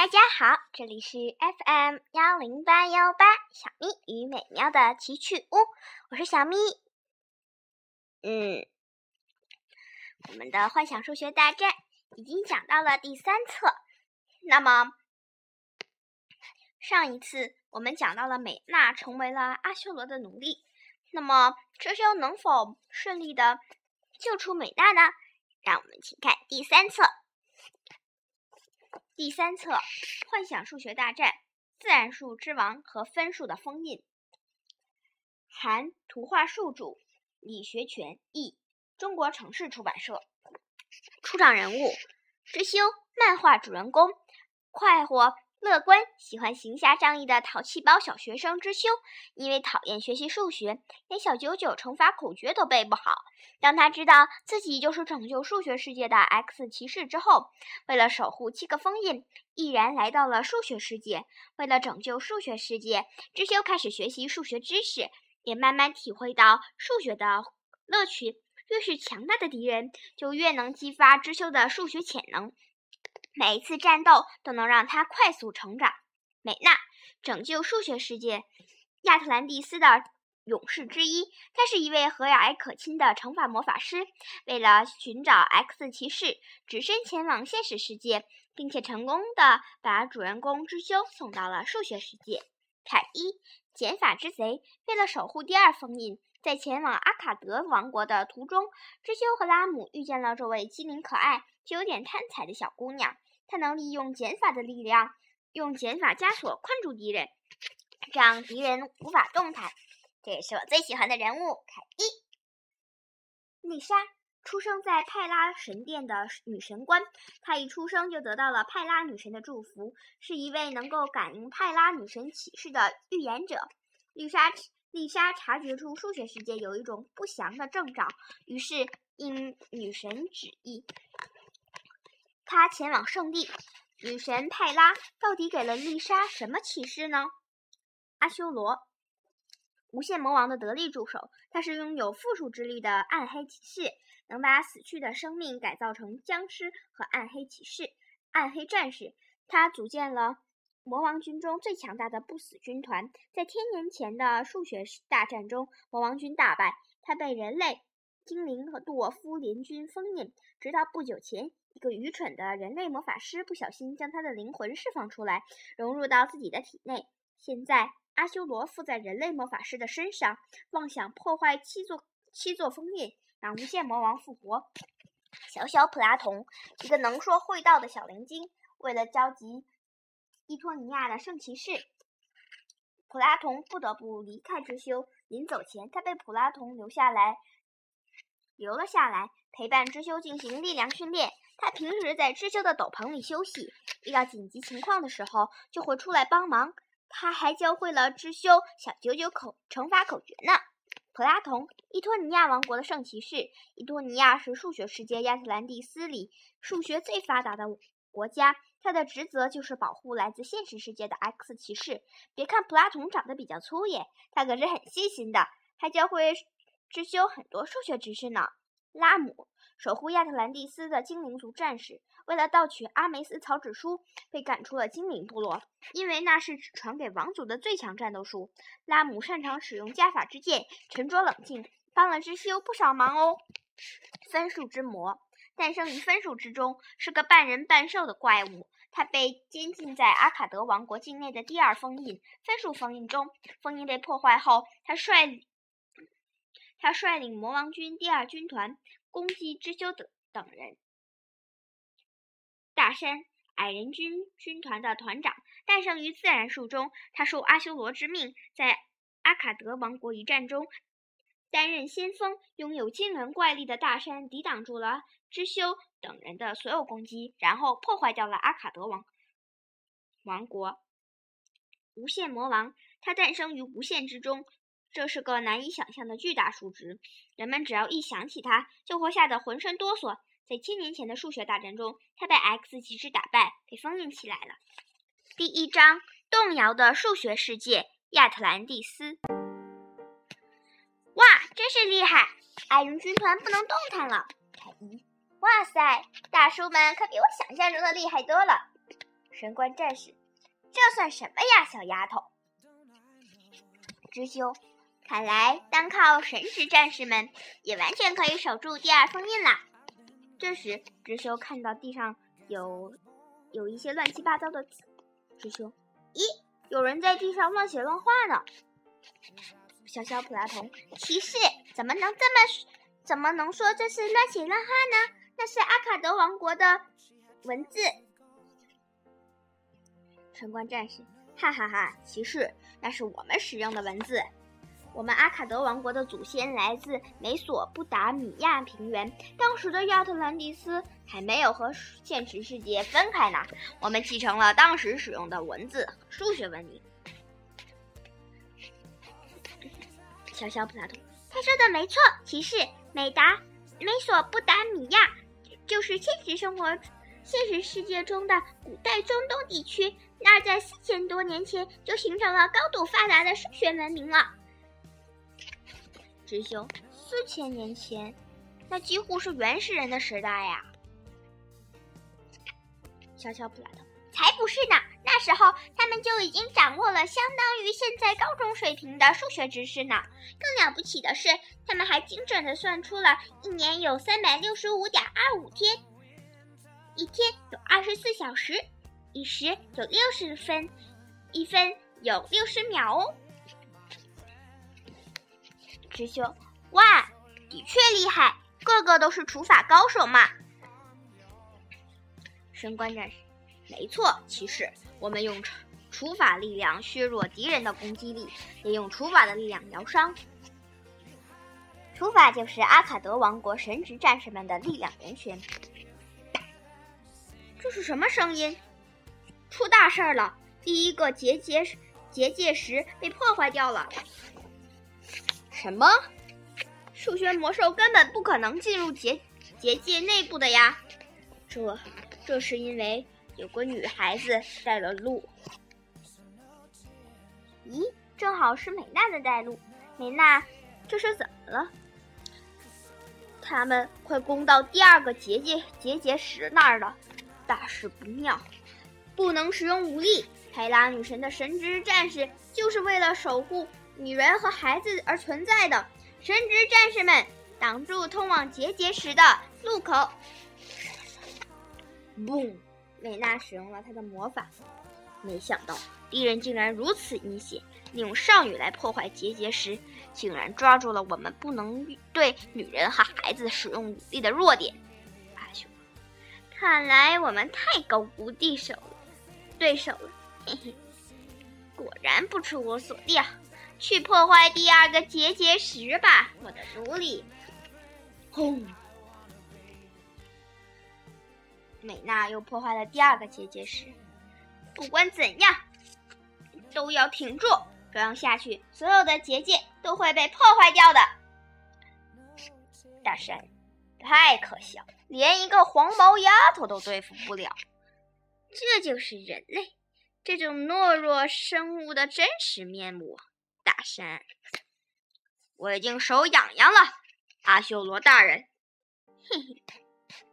大家好，这里是 FM 幺零八幺八小咪与美妙的奇趣屋，我是小咪。嗯，我们的幻想数学大战已经讲到了第三册。那么上一次我们讲到了美娜成为了阿修罗的奴隶，那么这修能否顺利的救出美娜呢？让我们请看第三册。第三册《幻想数学大战：自然数之王和分数的封印》，含图画数主，李学全译，中国城市出版社。出场人物：知修，漫画主人公，快活。乐观、喜欢行侠仗义的淘气包小学生知修，因为讨厌学习数学，连小九九乘法口诀都背不好。当他知道自己就是拯救数学世界的 X 骑士之后，为了守护七个封印，毅然来到了数学世界。为了拯救数学世界，知修开始学习数学知识，也慢慢体会到数学的乐趣。越是强大的敌人，就越能激发知修的数学潜能。每一次战斗都能让他快速成长。美娜拯救数学世界，亚特兰蒂斯的勇士之一。他是一位和蔼可亲的乘法魔法师。为了寻找 X 骑士，只身前往现实世界，并且成功的把主人公之修送到了数学世界。凯伊，减法之贼。为了守护第二封印，在前往阿卡德王国的途中，之修和拉姆遇见了这位机灵可爱。有点贪财的小姑娘，她能利用减法的力量，用减法枷锁困住敌人，让敌人无法动弹。这也是我最喜欢的人物凯伊。丽莎出生在派拉神殿的女神官，她一出生就得到了派拉女神的祝福，是一位能够感应派拉女神启示的预言者。丽莎丽莎察觉出数学世界有一种不祥的征兆，于是应女神旨意。他前往圣地，女神派拉到底给了丽莎什么启示呢？阿修罗，无限魔王的得力助手，他是拥有复数之力的暗黑骑士，能把死去的生命改造成僵尸和暗黑骑士、暗黑战士。他组建了魔王军中最强大的不死军团，在千年前的数学大战中，魔王军大败，他被人类、精灵和杜沃夫联军封印，直到不久前。一个愚蠢的人类魔法师不小心将他的灵魂释放出来，融入到自己的体内。现在，阿修罗附在人类魔法师的身上，妄想破坏七座七座封印，让无限魔王复活。小小普拉童，一个能说会道的小灵精，为了召集伊托尼亚的圣骑士，普拉童不得不离开之修。临走前，他被普拉童留下来，留了下来，陪伴之修进行力量训练。他平时在知修的斗篷里休息，遇到紧急情况的时候就会出来帮忙。他还教会了知修小九九口乘法口诀呢。普拉童，伊托尼亚王国的圣骑士。伊托尼亚是数学世界亚特兰蒂斯里数学最发达的国家，他的职责就是保护来自现实世界的 X 骑士。别看普拉童长得比较粗野，他可是很细心的，还教会知修很多数学知识呢。拉姆。守护亚特兰蒂斯的精灵族战士，为了盗取阿梅斯草纸书，被赶出了精灵部落。因为那是只传给王族的最强战斗术。拉姆擅长使用加法之剑，沉着冷静，帮了知修不少忙哦。分数之魔诞生于分数之中，是个半人半兽的怪物。他被监禁在阿卡德王国境内的第二封印分数封印中。封印被破坏后，他率他率领魔王军第二军团。攻击知修等等人。大山矮人军军团的团长诞生于自然数中，他受阿修罗之命，在阿卡德王国一战中担任先锋。拥有惊人怪力的大山抵挡住了知修等人的所有攻击，然后破坏掉了阿卡德王王国。无限魔王，他诞生于无限之中。这是个难以想象的巨大数值，人们只要一想起它，就会吓得浑身哆嗦。在千年前的数学大战中，他被 X 骑士打败，被封印起来了。第一章：动摇的数学世界——亚特兰蒂斯。哇，真是厉害！矮人军团不能动弹了。凯伊，哇塞，大叔们可比我想象中的厉害多了。神官战士，这算什么呀，小丫头？知修，看来单靠神职战士们也完全可以守住第二封印啦。这时，直修看到地上有有一些乱七八糟的字。知修，咦，有人在地上乱写乱画呢。小小普拉童，骑士怎么能这么怎么能说这是乱写乱画呢？那是阿卡德王国的文字。城关战士，哈哈哈！骑士，那是我们使用的文字。我们阿卡德王国的祖先来自美索不达米亚平原，当时的亚特兰蒂斯还没有和现实世界分开呢。我们继承了当时使用的文字和数学文明。小小普拉图，他说的没错，骑士，美达美索不达米亚就是现实生活、现实世界中的古代中东地区，那儿在四千多年前就形成了高度发达的数学文明了。师兄，四千年前，那几乎是原始人的时代呀！小小普拉特，才不是呢！那时候他们就已经掌握了相当于现在高中水平的数学知识呢。更了不起的是，他们还精准的算出了一年有三百六十五点二五天，一天有二十四小时，一时有六十分，一分有六十秒哦。师兄，哇，的确厉害，个个都是除法高手嘛！神官战士，没错，骑士，我们用除法力量削弱敌人的攻击力，也用除法的力量疗伤。除法就是阿卡德王国神职战士们的力量源泉。这是什么声音？出大事了！第一个结界结界石被破坏掉了。什么？数学魔兽根本不可能进入结结界内部的呀！这，这是因为有个女孩子带了路。咦，正好是美娜的带路。美娜，这是怎么了？他们快攻到第二个结界结界石那儿了，大事不妙，不能使用武力。海拉女神的神职战士就是为了守护。女人和孩子而存在的神职战士们挡住通往结界石的路口。嘣！美娜使用了她的魔法，没想到敌人竟然如此阴险，利用少女来破坏结界石，竟然抓住了我们不能对女人和孩子使用武力的弱点。阿修，看来我们太高估对手了，对手了，嘿嘿，果然不出我所料。去破坏第二个结界石吧，我的奴隶！轰！美娜又破坏了第二个结界石。不管怎样，都要挺住，这样下去，所有的结界都会被破坏掉的。大山，太可笑，连一个黄毛丫头都对付不了。这就是人类这种懦弱生物的真实面目。大山，我已经手痒痒了，阿修罗大人。嘿嘿，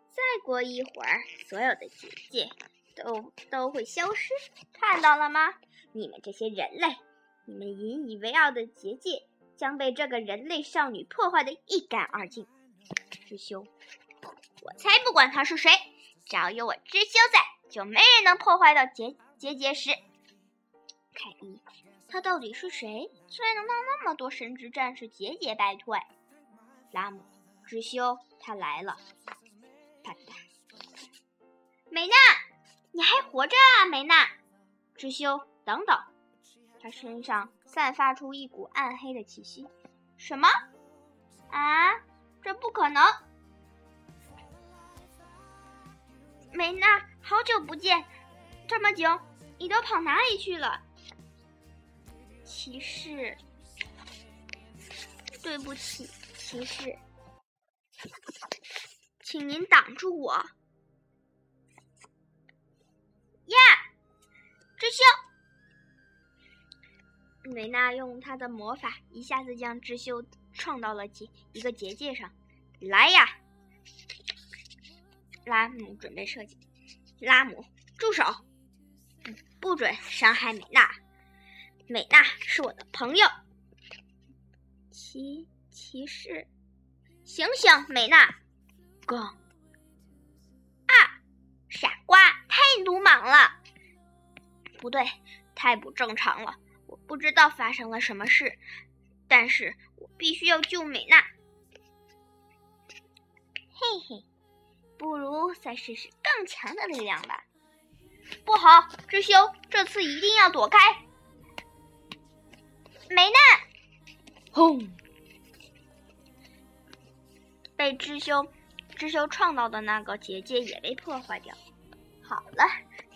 再过一会儿，所有的结界都都会消失，看到了吗？你们这些人类，你们引以为傲的结界将被这个人类少女破坏的一干二净。知修，我才不管他是谁，只要有我知修在，就没人能破坏到结结界石。凯伊。他到底是谁？居然能让那么多神职战士节节败退？拉姆，知修，他来了！啪嗒！美娜，你还活着啊，美娜！知修，等等！他身上散发出一股暗黑的气息。什么？啊？这不可能！美娜，好久不见，这么久，你都跑哪里去了？骑士，对不起，骑士，请您挡住我。呀，知修，美娜用她的魔法一下子将智修撞到了结一个结界上。来呀，拉姆准备射击，拉姆住手！不准伤害美娜。美娜是我的朋友。骑骑士，醒醒，美娜！杠啊，傻瓜，太鲁莽了！不对，太不正常了。我不知道发生了什么事，但是我必须要救美娜。嘿嘿，不如再试试更强的力量吧。不好，知修，这次一定要躲开。美娜，轰！被知修知修创造的那个结界也被破坏掉。好了，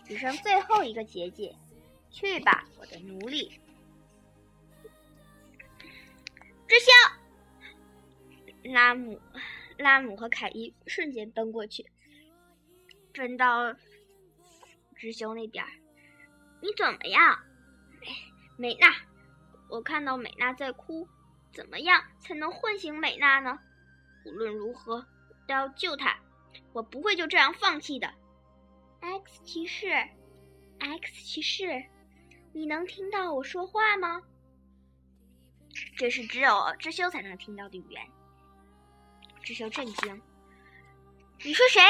只剩最后一个结界，去吧，我的奴隶。知修，拉姆拉姆和凯伊瞬间奔过去，奔到知修那边。你怎么样，美娜？我看到美娜在哭，怎么样才能唤醒美娜呢？无论如何都要救她，我不会就这样放弃的。X 骑士，X 骑士，你能听到我说话吗？这是只有知修才能听到的语言。知修震惊：“你是谁？”“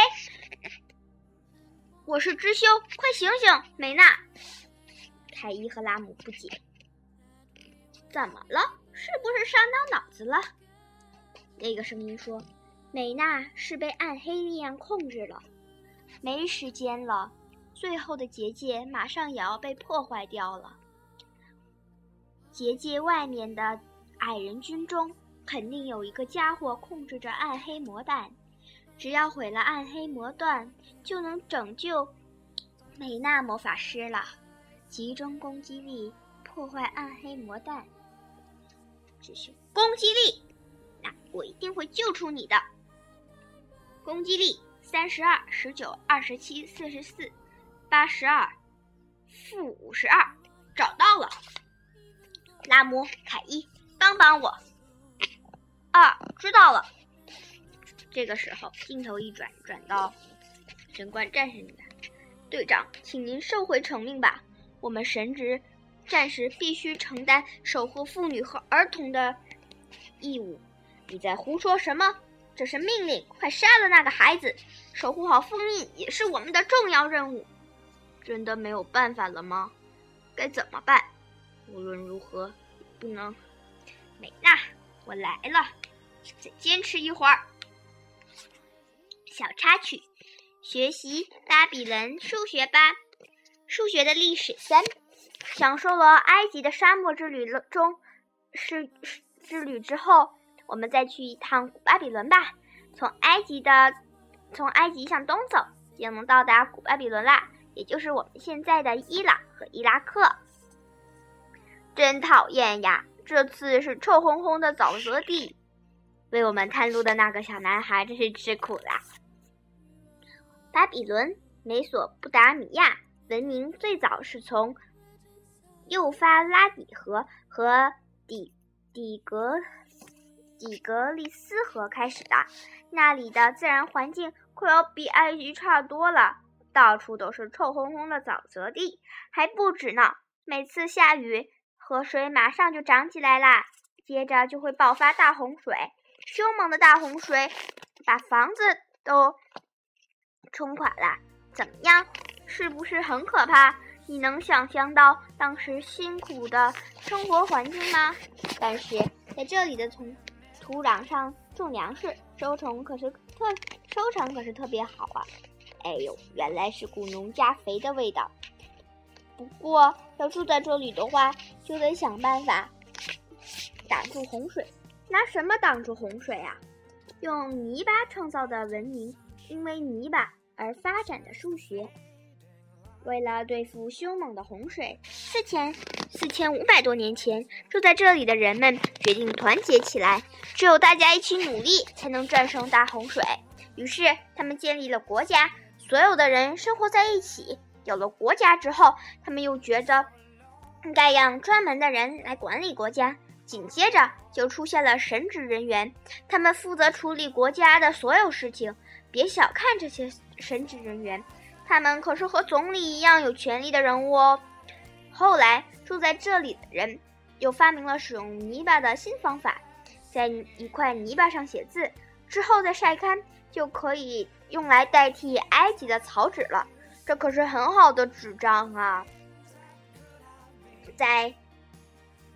我是知修，快醒醒，美娜！”凯伊和拉姆不解：“怎么了？是不是伤到脑子了？”那个声音说：“美娜是被暗黑力量控制了，没时间了。最后的结界马上也要被破坏掉了。结界外面的矮人军中，肯定有一个家伙控制着暗黑魔弹。只要毁了暗黑魔弹，就能拯救美娜魔法师了。集中攻击力，破坏暗黑魔弹。只是攻击力。”那我一定会救出你的。攻击力三十二、十九、二十七、四十四、八十二、负五十二，找到了。拉姆、凯伊，帮帮我。啊，知道了。这个时候，镜头一转，转到神官战士那边。队长，请您收回成命吧。我们神职战士必须承担守护妇女和儿童的义务。你在胡说什么？这是命令！快杀了那个孩子！守护好封印也是我们的重要任务。真的没有办法了吗？该怎么办？无论如何，不能。美娜，我来了，再坚持一会儿。小插曲：学习巴比伦数学吧。数学的历史三，享受了埃及的沙漠之旅中是之旅之后。我们再去一趟古巴比伦吧。从埃及的，从埃及向东走，就能到达古巴比伦啦，也就是我们现在的伊朗和伊拉克。真讨厌呀！这次是臭烘烘的沼泽地，为我们探路的那个小男孩真是吃苦了。巴比伦、美索不达米亚文明最早是从幼发拉底河和底底格。底格里斯河开始的，那里的自然环境可要比埃及差多了，到处都是臭烘烘的沼泽地，还不止呢。每次下雨，河水马上就涨起来啦，接着就会爆发大洪水，凶猛的大洪水把房子都冲垮了。怎么样，是不是很可怕？你能想象到当时辛苦的生活环境吗？但是在这里的从土壤上种粮食，收成可是特收成可是特别好啊！哎呦，原来是股农家肥的味道。不过要住在这里的话，就得想办法挡住洪水。拿什么挡住洪水啊？用泥巴创造的文明，因为泥巴而发展的数学。为了对付凶猛的洪水，四千四千五百多年前，住在这里的人们决定团结起来。只有大家一起努力，才能战胜大洪水。于是，他们建立了国家，所有的人生活在一起。有了国家之后，他们又觉得应该让专门的人来管理国家。紧接着，就出现了神职人员，他们负责处理国家的所有事情。别小看这些神职人员。他们可是和总理一样有权力的人物哦。后来住在这里的人又发明了使用泥巴的新方法，在一块泥巴上写字，之后再晒干，就可以用来代替埃及的草纸了。这可是很好的纸张啊！在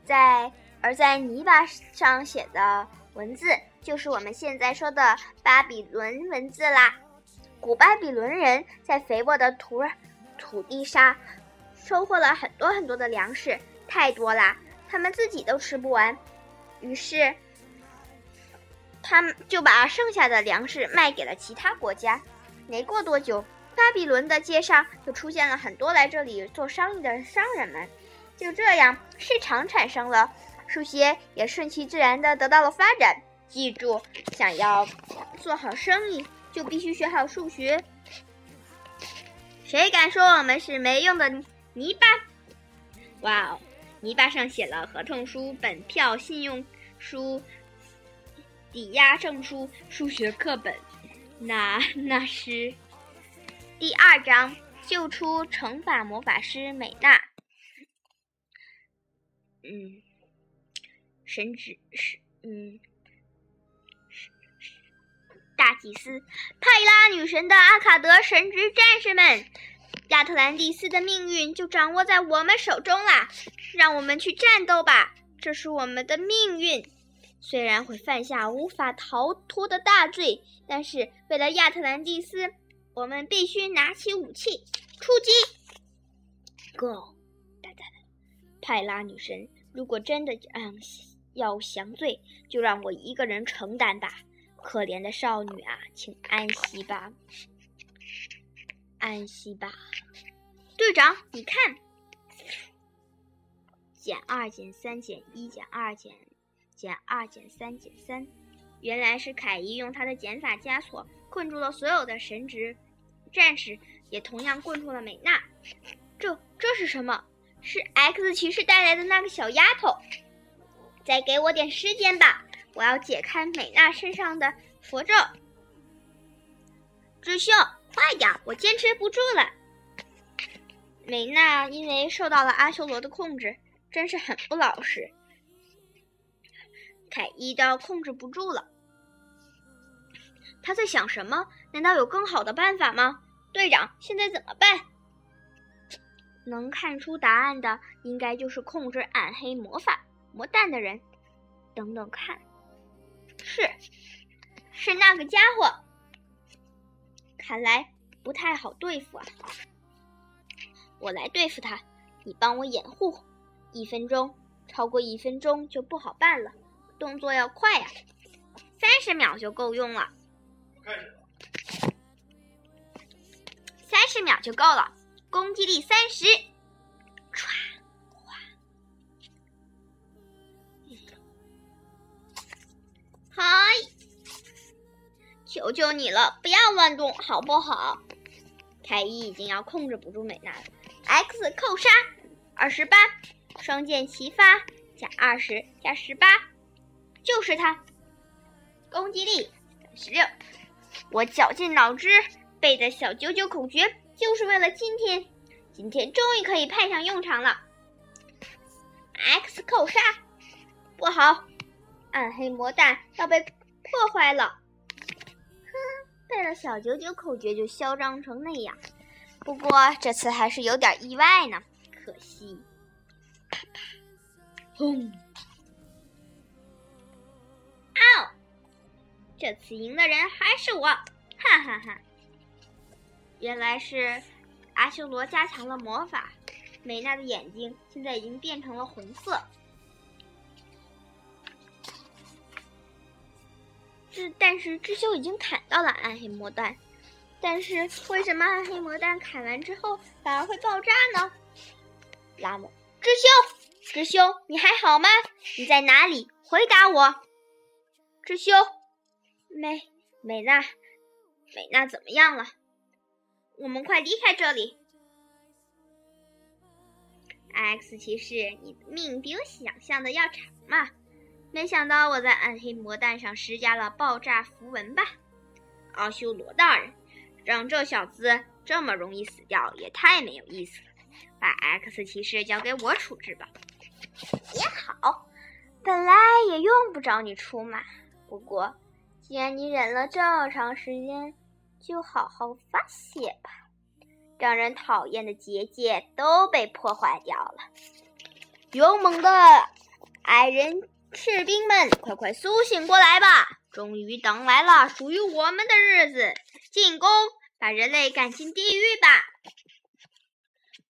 在而在泥巴上写的文字，就是我们现在说的巴比伦文字啦。古巴比伦人在肥沃的土土地上收获了很多很多的粮食，太多啦，他们自己都吃不完。于是，他们就把剩下的粮食卖给了其他国家。没过多久，巴比伦的街上就出现了很多来这里做生意的商人们。就这样，市场产生了，数学也顺其自然的得到了发展。记住，想要做好生意。就必须学好数学。谁敢说我们是没用的泥巴？哇哦，泥巴上写了合同书、本票、信用书、抵押证书、数学课本。那那是第二章，救出乘法魔法师美娜。嗯，神职是嗯。大祭司派拉女神的阿卡德神职战士们，亚特兰蒂斯的命运就掌握在我们手中啦！让我们去战斗吧，这是我们的命运。虽然会犯下无法逃脱的大罪，但是为了亚特兰蒂斯，我们必须拿起武器出击。Go！哒哒哒！派拉女神，如果真的嗯要降罪，就让我一个人承担吧。可怜的少女啊，请安息吧，安息吧。队长，你看，减二减三减一减二减减二减三减三，原来是凯伊用他的减法枷锁困住了所有的神职战士，也同样困住了美娜。这这是什么？是 X 骑士带来的那个小丫头。再给我点时间吧。我要解开美娜身上的符咒，智秀，快点！我坚持不住了。美娜因为受到了阿修罗的控制，真是很不老实。凯伊都控制不住了，他在想什么？难道有更好的办法吗？队长，现在怎么办？能看出答案的，应该就是控制暗黑魔法魔弹的人。等等看。是，是那个家伙，看来不太好对付啊！我来对付他，你帮我掩护。一分钟，超过一分钟就不好办了，动作要快呀！三十秒就够用了，三十秒就够了，攻击力三十。嗨，求求你了，不要乱动，好不好？凯伊已经要控制不住美娜了。X 扣杀，二十八，双剑齐发，加二十，加十八，就是他。攻击力三十六，我绞尽脑汁背的小九九口诀，就是为了今天。今天终于可以派上用场了。X 扣杀，不好。暗黑魔弹要被破坏了，哼！背了小九九口诀就嚣张成那样，不过这次还是有点意外呢，可惜。啪啪，轰！嗷！这次赢的人还是我，哈哈哈！原来是阿修罗加强了魔法，美娜的眼睛现在已经变成了红色。但是智修已经砍到了暗黑魔弹，但是为什么暗黑魔弹砍完之后反而会爆炸呢？拉姆，智修，智修，你还好吗？你在哪里？回答我。智修，美美娜，美娜怎么样了？我们快离开这里。X 骑士，你的命比我想象的要长嘛？没想到我在暗黑魔弹上施加了爆炸符文吧，阿修罗大人，让这小子这么容易死掉也太没有意思了。把 X 骑士交给我处置吧。也好，本来也用不着你出马。不过，既然你忍了这么长时间，就好好发泄吧。让人讨厌的结界都被破坏掉了。勇猛的矮人士兵们，快快苏醒过来吧！终于等来了属于我们的日子，进攻！把人类赶进地狱吧！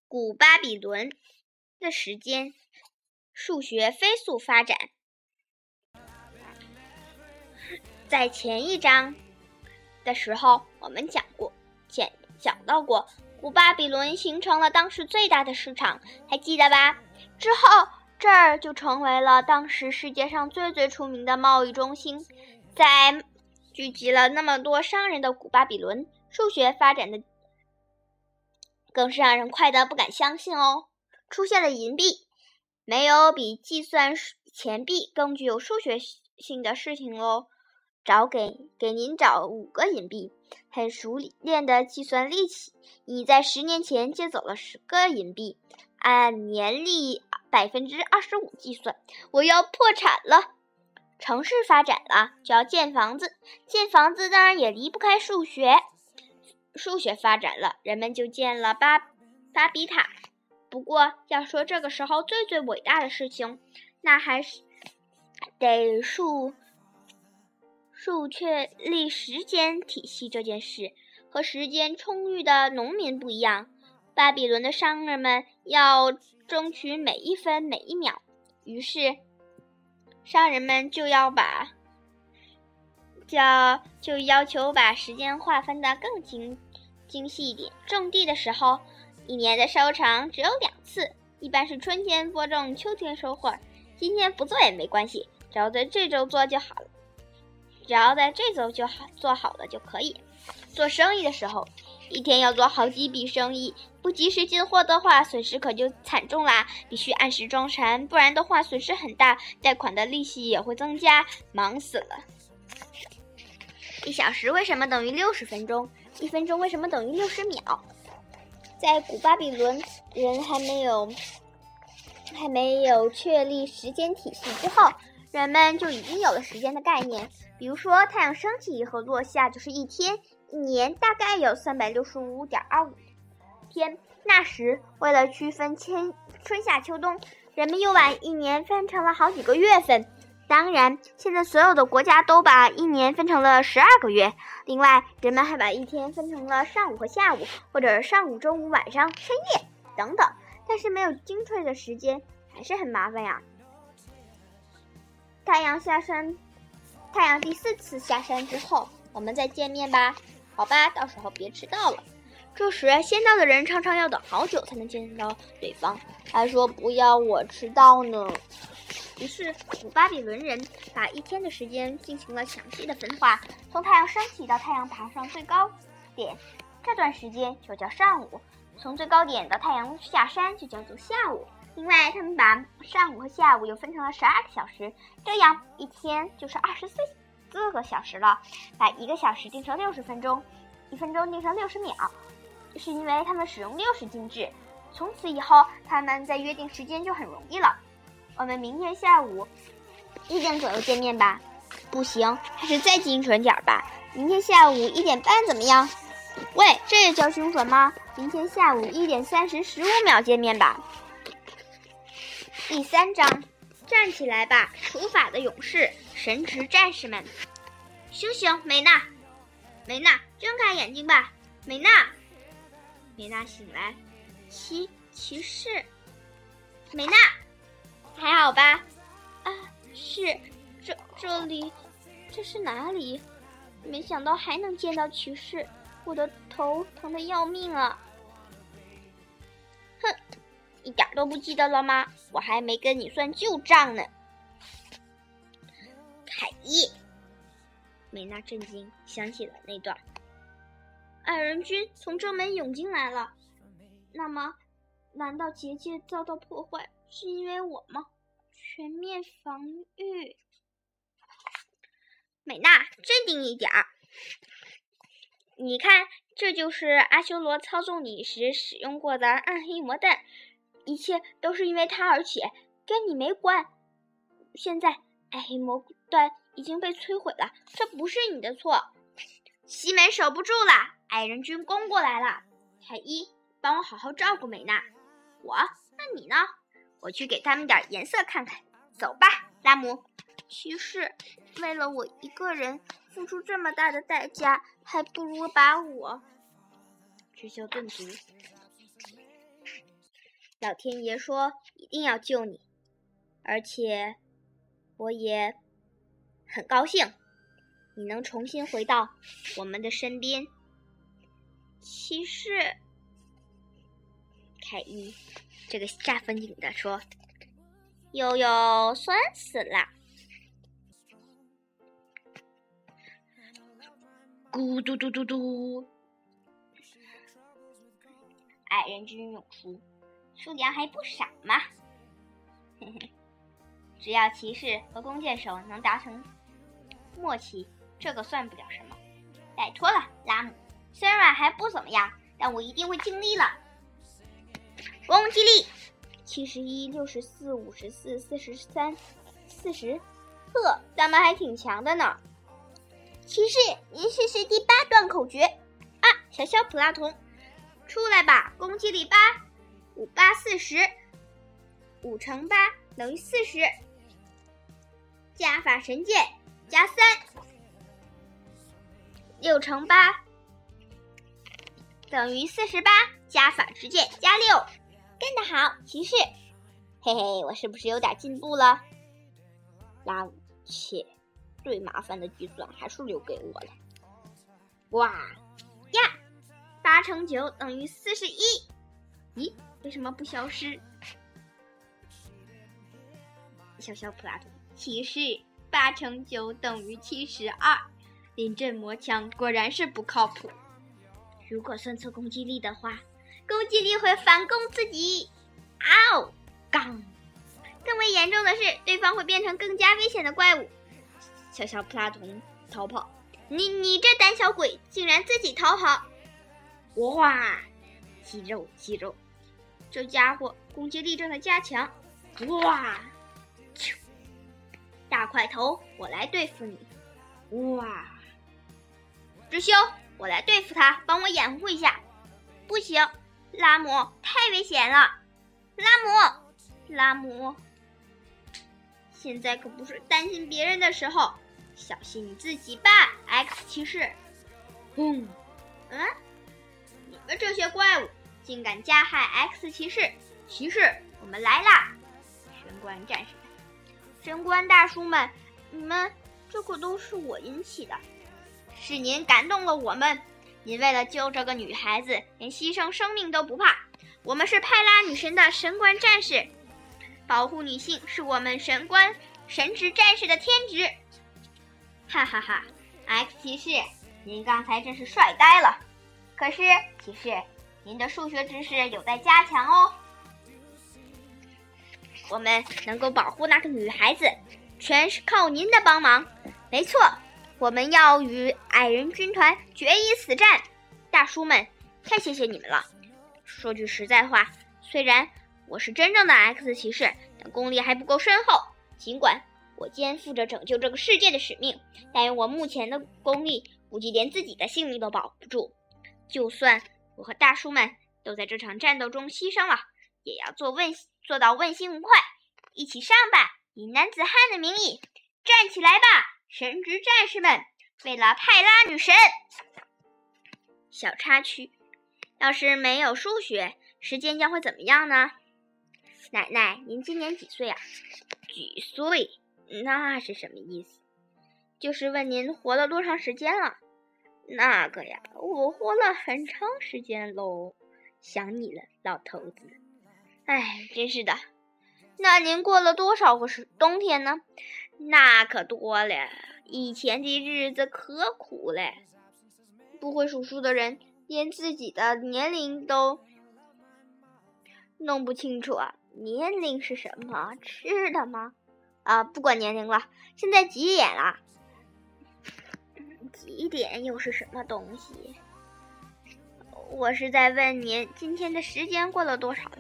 古巴比伦的时间，数学飞速发展。在前一章的时候，我们讲过，讲讲到过，古巴比伦形成了当时最大的市场，还记得吧？之后这儿就成为了当时世界上最最出名的贸易中心，在聚集了那么多商人的古巴比伦。数学发展的更是让人快得不敢相信哦！出现了银币，没有比计算钱币更具有数学性的事情喽。找给给您找五个银币，很熟练的计算利息。你在十年前借走了十个银币，按年利百分之二十五计算，我要破产了。城市发展了，就要建房子，建房子当然也离不开数学。数学发展了，人们就建了巴巴比塔。不过，要说这个时候最最伟大的事情，那还是得数数确立时间体系这件事。和时间充裕的农民不一样，巴比伦的商人们要争取每一分每一秒，于是商人们就要把。叫就要求把时间划分的更精精细一点。种地的时候，一年的收成只有两次，一般是春天播种，秋天收获。今天不做也没关系，只要在这周做就好了。只要在这周就好做好了就可以。做生意的时候，一天要做好几笔生意，不及时进货的话，损失可就惨重啦。必须按时装船，不然的话损失很大，贷款的利息也会增加，忙死了。一小时为什么等于六十分钟？一分钟为什么等于六十秒？在古巴比伦人还没有还没有确立时间体系之后，人们就已经有了时间的概念。比如说，太阳升起和落下就是一天，一年大概有三百六十五点二五天。那时，为了区分春春夏秋冬，人们又把一年分成了好几个月份。当然，现在所有的国家都把一年分成了十二个月。另外，人们还把一天分成了上午和下午，或者上午、中午、晚上、深夜等等。但是没有精确的时间，还是很麻烦呀。太阳下山，太阳第四次下山之后，我们再见面吧。好吧，到时候别迟到了。这时，先到的人常常要等好久才能见到对方，还说不要我迟到呢。于是，古巴比伦人把一天的时间进行了详细的分化，从太阳升起到太阳爬上最高点，这段时间就叫上午；从最高点到太阳下山就叫做下午。另外，他们把上午和下午又分成了十二个小时，这样一天就是二十四四个小时了。把一个小时定成六十分钟，一分钟定成六十秒，是因为他们使用六十进制。从此以后，他们在约定时间就很容易了。我们明天下午一点左右见面吧。不行，还是再精准点吧。明天下午一点半怎么样？喂，这也叫精准吗？明天下午一点三十十五秒见面吧。第三章，站起来吧，除法的勇士，神职战士们！醒醒，美娜，美娜，睁开眼睛吧，美娜。美娜醒来，骑骑士，美娜。还好吧，啊，是，这这里，这是哪里？没想到还能见到骑士，我的头疼的要命啊！哼，一点都不记得了吗？我还没跟你算旧账呢。凯伊，美娜震惊，想起了那段。矮人军从正门涌进来了，那么，难道结界遭到破坏？是因为我吗？全面防御，美娜，镇定一点儿。你看这就是阿修罗操纵你时使用过的暗黑魔弹，一切都是因为他，而且跟你没关。现在暗黑魔段已经被摧毁了，这不是你的错。西门守不住了，矮人军攻过来了。凯伊，帮我好好照顾美娜。我？那你呢？我去给他们点颜色看看。走吧，拉姆。骑士，为了我一个人付出这么大的代价，还不如把我知修顿足。老天爷说一定要救你，而且我也很高兴你能重新回到我们的身边。骑士，凯伊，这个煞风景的说，悠悠酸死了。咕嘟嘟嘟嘟！矮人军勇出，数量还不少嘛。嘿嘿，只要骑士和弓箭手能达成默契，这个算不了什么。拜托了，拉姆。虽然还不怎么样，但我一定会尽力了。攻击力：七十一、六十四、五十四、四十三、四十。呵，咱们还挺强的呢。骑士，您试试第八段口诀啊！小小普拉童，出来吧！攻击力八，五八四十，五乘八等于四十。加法神剑加三，六乘八等于四十八。加法直剑加六，干得好，骑士！嘿嘿，我是不是有点进步了？拉五切。最麻烦的计算还是留给我了。哇呀，八乘九等于四十一。咦，为什么不消失？小小普拉图，骑士，八乘九等于七十二。临阵磨枪果然是不靠谱。如果算错攻击力的话，攻击力会反攻自己。嗷，杠！更为严重的是，对方会变成更加危险的怪物。小小普拉童逃跑，你你这胆小鬼竟然自己逃跑！哇，肌肉肌肉，这家伙攻击力正在加强！哇，啾，大块头，我来对付你！哇，知修，我来对付他，帮我掩护一下。不行，拉姆太危险了！拉姆，拉姆，现在可不是担心别人的时候。小心你自己吧，X 骑士！轰！嗯，你们这些怪物竟敢加害 X 骑士！骑士，我们来啦！神官战士们，神官大叔们，你们这可都是我引起的，是您感动了我们。您为了救这个女孩子，连牺牲生命都不怕。我们是派拉女神的神官战士，保护女性是我们神官神职战士的天职。哈哈哈，X 骑士，您刚才真是帅呆了。可是，骑士，您的数学知识有待加强哦。我们能够保护那个女孩子，全是靠您的帮忙。没错，我们要与矮人军团决一死战。大叔们，太谢谢你们了。说句实在话，虽然我是真正的 X 骑士，但功力还不够深厚。尽管。我肩负着拯救这个世界的使命，但用我目前的功力，估计连自己的性命都保不住。就算我和大叔们都在这场战斗中牺牲了，也要做问做到问心无愧。一起上吧，以男子汉的名义站起来吧，神职战士们！为了派拉女神。小插曲：要是没有数学，时间将会怎么样呢？奶奶，您今年几岁啊？几岁？那是什么意思？就是问您活了多长时间了？那个呀，我活了很长时间喽，想你了，老头子。哎，真是的。那您过了多少个冬天呢？那可多了，以前的日子可苦了。不会数数的人，连自己的年龄都弄不清楚啊。年龄是什么？吃的吗？啊，不管年龄了，现在几点了？几点又是什么东西？我是在问您今天的时间过了多少了？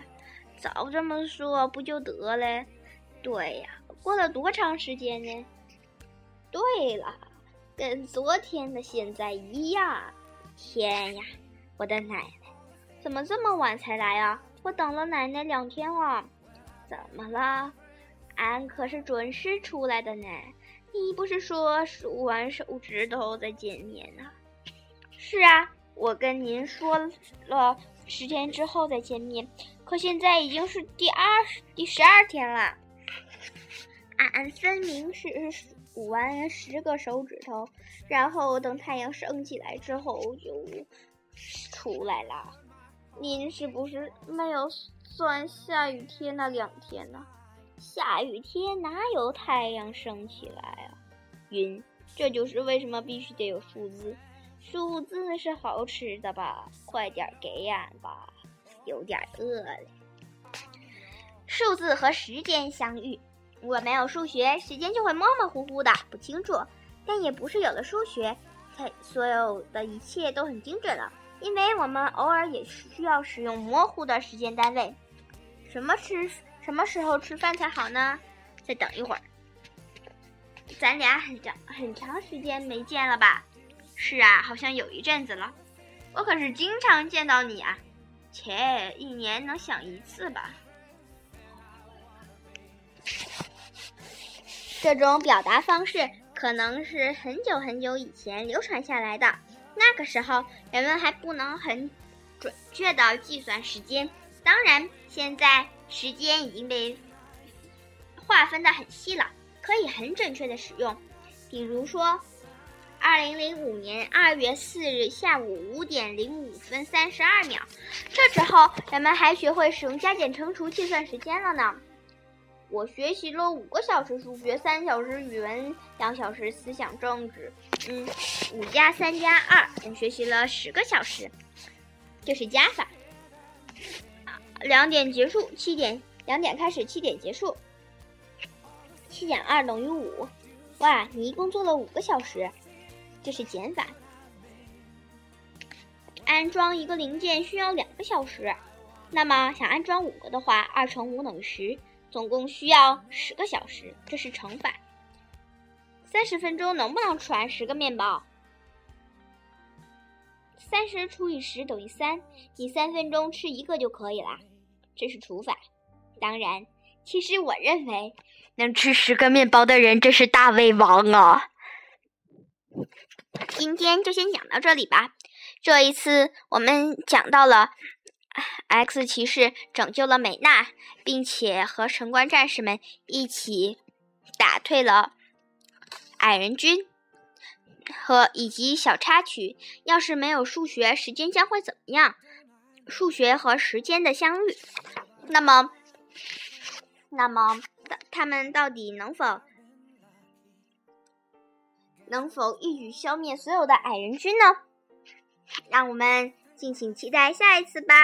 早这么说不就得了？对呀，过了多长时间呢？对了，跟昨天的现在一样。天呀，我的奶奶，怎么这么晚才来啊？我等了奶奶两天了。怎么了？俺可是准时出来的呢。你不是说数完手指头再见面呢？是啊，我跟您说了十天之后再见面，可现在已经是第二第十二天了。俺分明是数完十个手指头，然后等太阳升起来之后就出来了。您是不是没有算下雨天那两天呢？下雨天哪有太阳升起来啊？晕，这就是为什么必须得有数字。数字是好吃的吧？快点给俺吧，有点饿了。数字和时间相遇。我没有数学，时间就会模模糊糊的，不清楚。但也不是有了数学，才所有的一切都很精准了。因为我们偶尔也需要使用模糊的时间单位。什么吃？什么时候吃饭才好呢？再等一会儿。咱俩很长很长时间没见了吧？是啊，好像有一阵子了。我可是经常见到你啊，切，一年能想一次吧？这种表达方式可能是很久很久以前流传下来的。那个时候，人们还不能很准确的计算时间。当然，现在时间已经被划分的很细了，可以很准确的使用。比如说，二零零五年二月四日下午五点零五分三十二秒，这时候人们还学会使用加减乘除计算时间了呢。我学习了五个小时数学，三小时语文，两小时思想政治。嗯，五加三加二，我学习了十个小时，这是加法。两点结束，七点，两点开始，七点结束。七减二等于五。哇，你一共做了五个小时，这是减法。安装一个零件需要两个小时，那么想安装五个的话，二乘五等于十。总共需要十个小时，这是乘法。三十分钟能不能吃完十个面包？三十除以十等于三，你三分钟吃一个就可以了，这是除法。当然，其实我认为能吃十个面包的人真是大胃王啊。今天就先讲到这里吧。这一次我们讲到了。X 骑士拯救了美娜，并且和城关战士们一起打退了矮人军。和以及小插曲：要是没有数学，时间将会怎么样？数学和时间的相遇，那么，那么他们到底能否能否一举消灭所有的矮人军呢？让我们敬请期待下一次吧。